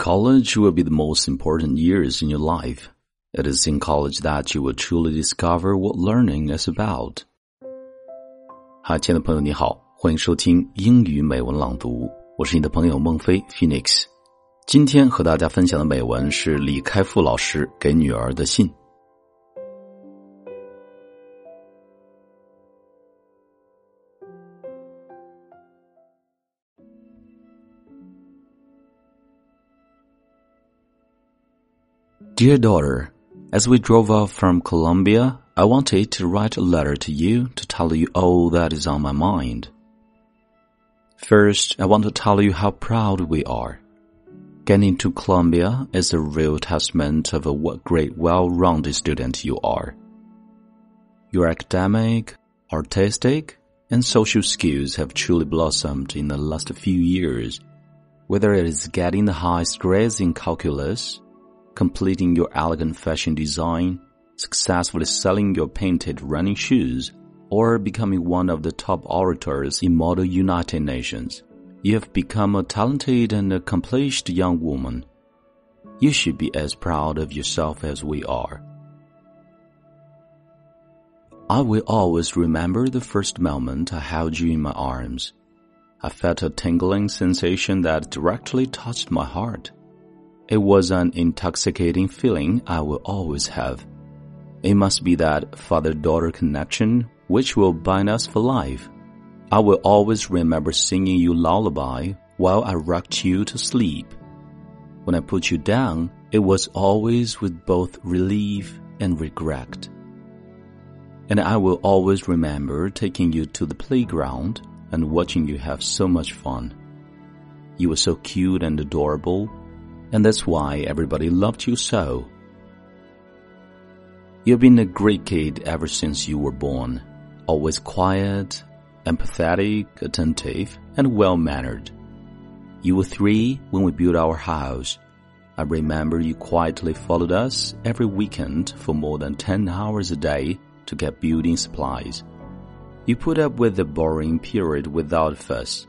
College will be the most important years in your life. It is in college that you will truly discover what learning is about. 嗨，亲爱的朋友，你好，欢迎收听英语美文朗读，我是你的朋友孟非 Phoenix。今天和大家分享的美文是李开复老师给女儿的信。Dear daughter, as we drove off from Columbia, I wanted to write a letter to you to tell you all that is on my mind. First, I want to tell you how proud we are. Getting to Columbia is a real testament of what great well-rounded student you are. Your academic, artistic, and social skills have truly blossomed in the last few years. Whether it is getting the highest grades in calculus, completing your elegant fashion design, successfully selling your painted running shoes, or becoming one of the top orators in Model United Nations. You have become a talented and accomplished young woman. You should be as proud of yourself as we are. I will always remember the first moment I held you in my arms. I felt a tingling sensation that directly touched my heart. It was an intoxicating feeling I will always have. It must be that father-daughter connection which will bind us for life. I will always remember singing you lullaby while I rocked you to sleep. When I put you down, it was always with both relief and regret. And I will always remember taking you to the playground and watching you have so much fun. You were so cute and adorable and that's why everybody loved you so. You've been a great kid ever since you were born, always quiet, empathetic, attentive, and well-mannered. You were three when we built our house. I remember you quietly followed us every weekend for more than 10 hours a day to get building supplies. You put up with the boring period without fuss.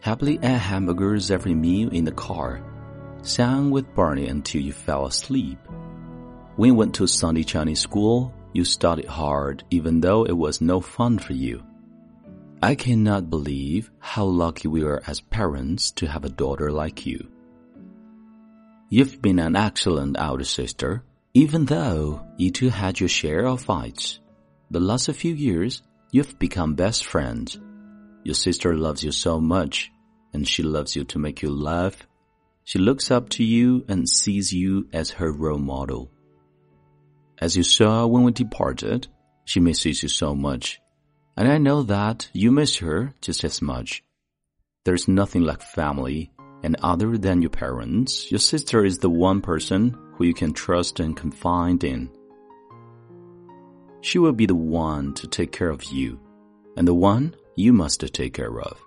Happily ate hamburgers every meal in the car sang with Barney until you fell asleep. When you went to Sunday Chinese school, you studied hard even though it was no fun for you. I cannot believe how lucky we are as parents to have a daughter like you. You've been an excellent elder sister, even though you two had your share of fights. The last few years, you've become best friends. Your sister loves you so much, and she loves you to make you laugh she looks up to you and sees you as her role model. As you saw when we departed, she misses you so much. And I know that you miss her just as much. There's nothing like family, and other than your parents, your sister is the one person who you can trust and confide in. She will be the one to take care of you, and the one you must take care of.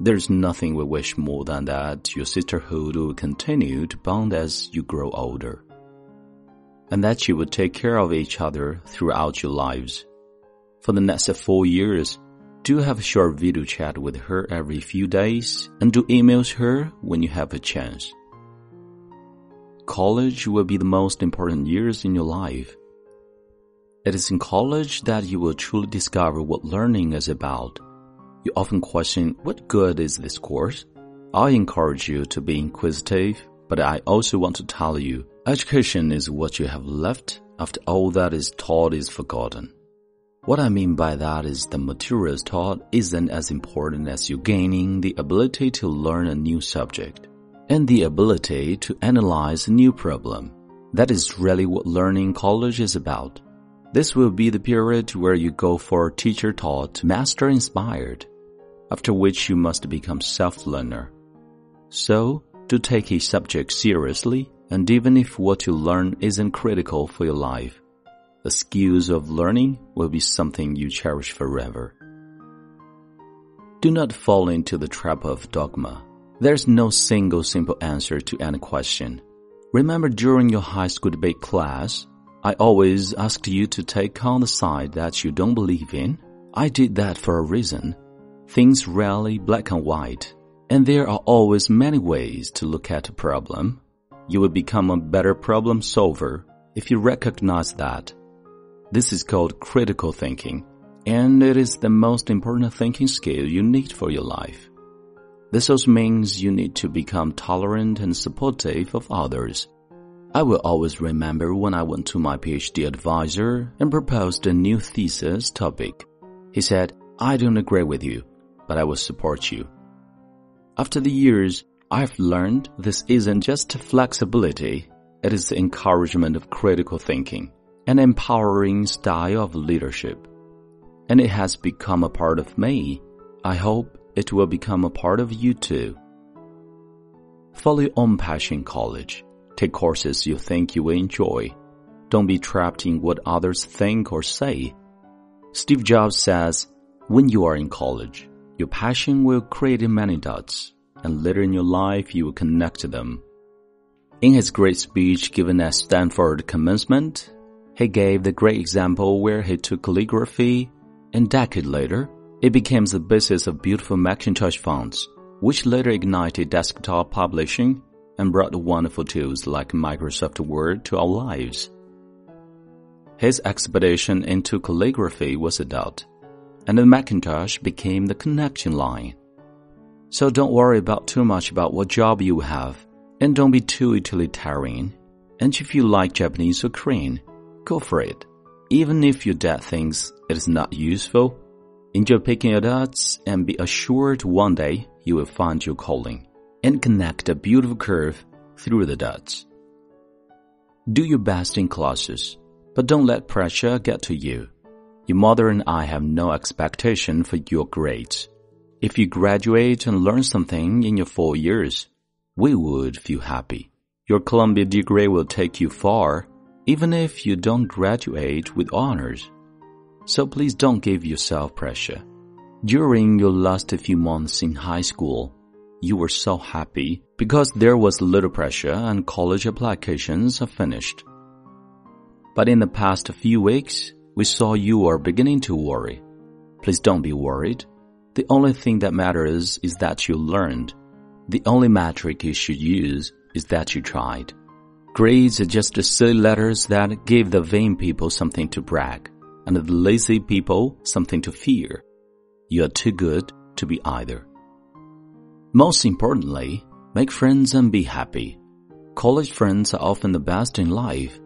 There's nothing we wish more than that your sisterhood will continue to bond as you grow older, and that you will take care of each other throughout your lives. For the next four years, do have a short video chat with her every few days and do emails her when you have a chance. College will be the most important years in your life. It is in college that you will truly discover what learning is about. You often question, what good is this course? I encourage you to be inquisitive, but I also want to tell you, education is what you have left after all that is taught is forgotten. What I mean by that is the materials taught isn't as important as you gaining the ability to learn a new subject and the ability to analyze a new problem. That is really what learning college is about. This will be the period where you go for teacher taught, master inspired, after which you must become self-learner. So, to take a subject seriously, and even if what you learn isn't critical for your life, the skills of learning will be something you cherish forever. Do not fall into the trap of dogma. There's no single simple answer to any question. Remember during your high school debate class, I always asked you to take on the side that you don't believe in. I did that for a reason Things rarely black and white, And there are always many ways to look at a problem. You will become a better problem solver if you recognize that. This is called critical thinking, and it is the most important thinking skill you need for your life. This also means you need to become tolerant and supportive of others. I will always remember when I went to my PhD advisor and proposed a new thesis topic. He said, I don't agree with you, but I will support you. After the years, I've learned this isn't just flexibility, it is the encouragement of critical thinking, an empowering style of leadership. And it has become a part of me. I hope it will become a part of you too. Follow your own passion college. Take courses you think you will enjoy. Don't be trapped in what others think or say. Steve Jobs says, when you are in college, your passion will create many dots, and later in your life you will connect to them. In his great speech given at Stanford commencement, he gave the great example where he took calligraphy, and decade later, it became the basis of beautiful Macintosh fonts, which later ignited desktop publishing and brought wonderful tools like Microsoft Word to our lives. His expedition into calligraphy was a doubt, and the Macintosh became the connection line. So don't worry about too much about what job you have, and don't be too utilitarian. And if you like Japanese or Korean, go for it. Even if your dad thinks it is not useful, enjoy picking it up and be assured one day you will find your calling and connect a beautiful curve through the dots. Do your best in classes, but don't let pressure get to you. Your mother and I have no expectation for your grades. If you graduate and learn something in your four years, we would feel happy. Your Columbia degree will take you far, even if you don't graduate with honors. So please don't give yourself pressure. During your last few months in high school, you were so happy because there was little pressure and college applications are finished. But in the past few weeks, we saw you are beginning to worry. Please don't be worried. The only thing that matters is that you learned. The only metric you should use is that you tried. Grades are just silly letters that give the vain people something to brag and the lazy people something to fear. You are too good to be either. Most importantly, make friends and be happy. College friends are often the best in life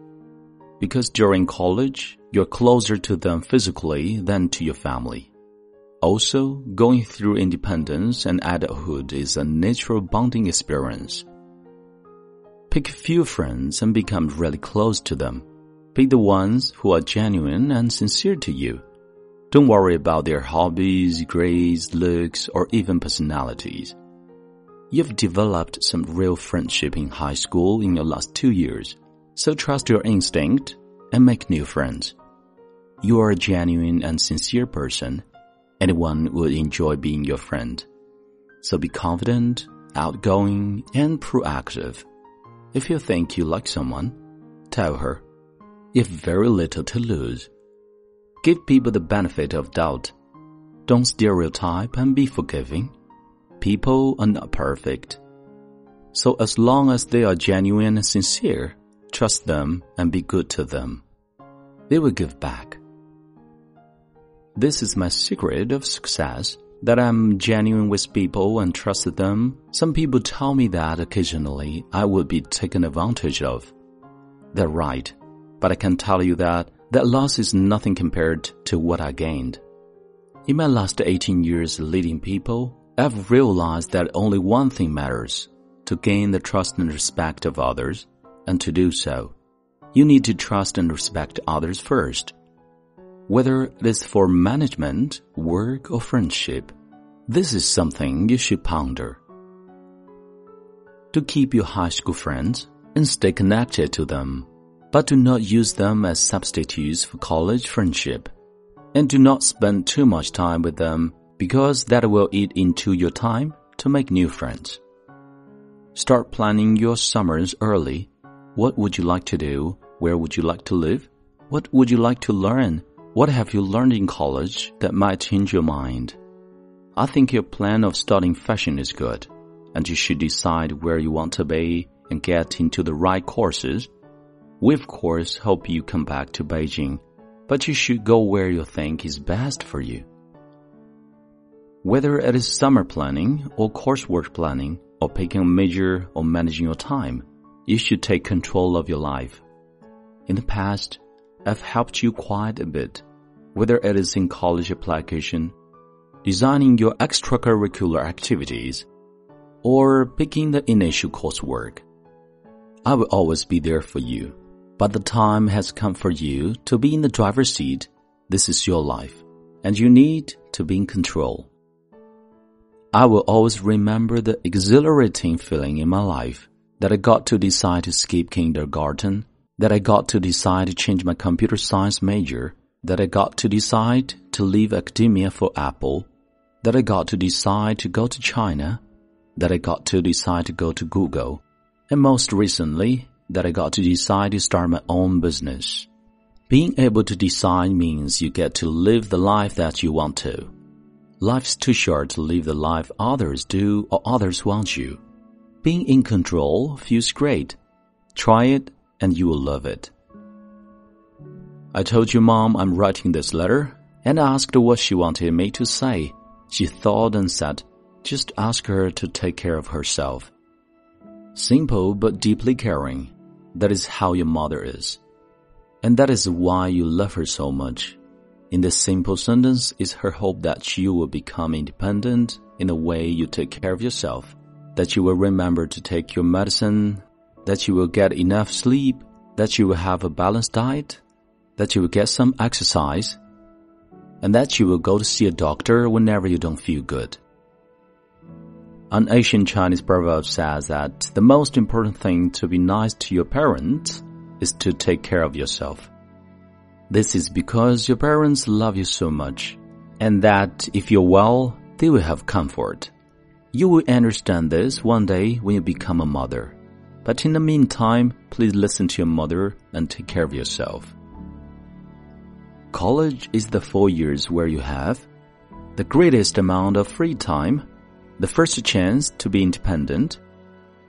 because during college, you're closer to them physically than to your family. Also, going through independence and adulthood is a natural bonding experience. Pick a few friends and become really close to them. Pick the ones who are genuine and sincere to you. Don't worry about their hobbies, grades, looks, or even personalities. You've developed some real friendship in high school in your last two years, so trust your instinct and make new friends. You are a genuine and sincere person. Anyone would enjoy being your friend. So be confident, outgoing, and proactive. If you think you like someone, tell her. You've very little to lose. Give people the benefit of doubt. Don't stereotype and be forgiving. People are not perfect. So as long as they are genuine and sincere, trust them and be good to them. They will give back. This is my secret of success, that I'm genuine with people and trust them. Some people tell me that occasionally I would be taken advantage of. They're right, but I can tell you that that loss is nothing compared to what I gained. In my last 18 years leading people, I've realized that only one thing matters to gain the trust and respect of others, and to do so, you need to trust and respect others first. Whether it is for management, work, or friendship, this is something you should ponder. To keep your high school friends and stay connected to them, but do not use them as substitutes for college friendship, and do not spend too much time with them because that will eat into your time to make new friends. Start planning your summers early. What would you like to do? Where would you like to live? What would you like to learn? What have you learned in college that might change your mind? I think your plan of studying fashion is good. and you should decide where you want to be and get into the right courses. We of course hope you come back to Beijing, but you should go where you think is best for you. Whether it is summer planning or coursework planning or picking a major or managing your time, you should take control of your life. In the past, I've helped you quite a bit, whether it is in college application, designing your extracurricular activities, or picking the initial coursework. I will always be there for you, but the time has come for you to be in the driver's seat. This is your life, and you need to be in control. I will always remember the exhilarating feeling in my life that I got to decide to skip kindergarten, that I got to decide to change my computer science major, that I got to decide to leave academia for Apple, that I got to decide to go to China, that I got to decide to go to Google, and most recently, that I got to decide to start my own business. Being able to decide means you get to live the life that you want to. Life's too short to live the life others do or others want you. Being in control feels great. Try it and you will love it. I told your mom I'm writing this letter and asked what she wanted me to say. She thought and said, just ask her to take care of herself. Simple but deeply caring. That is how your mother is. And that is why you love her so much. In this simple sentence is her hope that you will become independent in the way you take care of yourself that you will remember to take your medicine, that you will get enough sleep, that you will have a balanced diet, that you will get some exercise, and that you will go to see a doctor whenever you don't feel good. An ancient Chinese proverb says that the most important thing to be nice to your parents is to take care of yourself. This is because your parents love you so much, and that if you're well, they will have comfort. You will understand this one day when you become a mother. But in the meantime, please listen to your mother and take care of yourself. College is the four years where you have the greatest amount of free time, the first chance to be independent,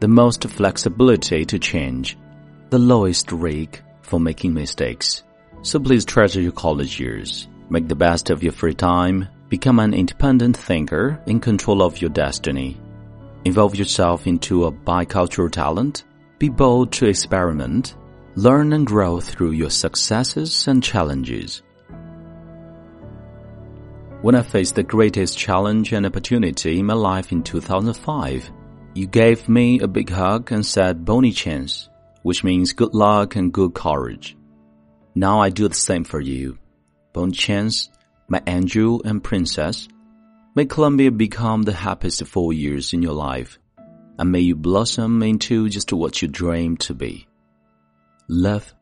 the most flexibility to change, the lowest risk for making mistakes. So please treasure your college years. Make the best of your free time Become an independent thinker in control of your destiny. Involve yourself into a bicultural talent. Be bold to experiment. Learn and grow through your successes and challenges. When I faced the greatest challenge and opportunity in my life in 2005, you gave me a big hug and said bonne chance, which means good luck and good courage. Now I do the same for you. Bonne chance my angel and princess. May Columbia become the happiest four years in your life, and may you blossom into just what you dream to be. Love,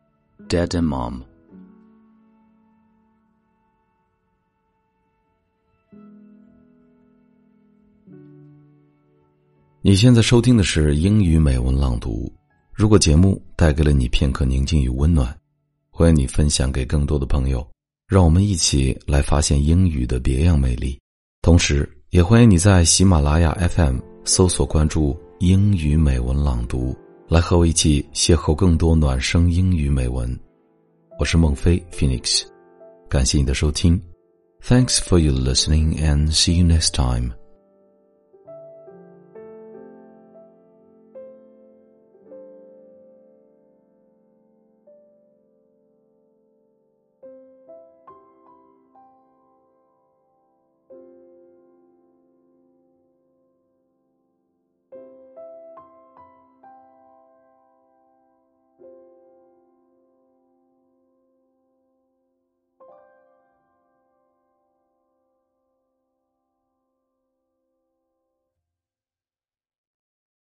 Dad and Mom. 你现在收听的是英语美文朗读。如果节目带给了你片刻宁静与温暖，欢迎你分享给更多的朋友。让我们一起来发现英语的别样美丽，同时也欢迎你在喜马拉雅 FM 搜索关注“英语美文朗读”，来和我一起邂逅更多暖声英语美文。我是孟非 Phoenix，感谢你的收听，Thanks for your listening and see you next time.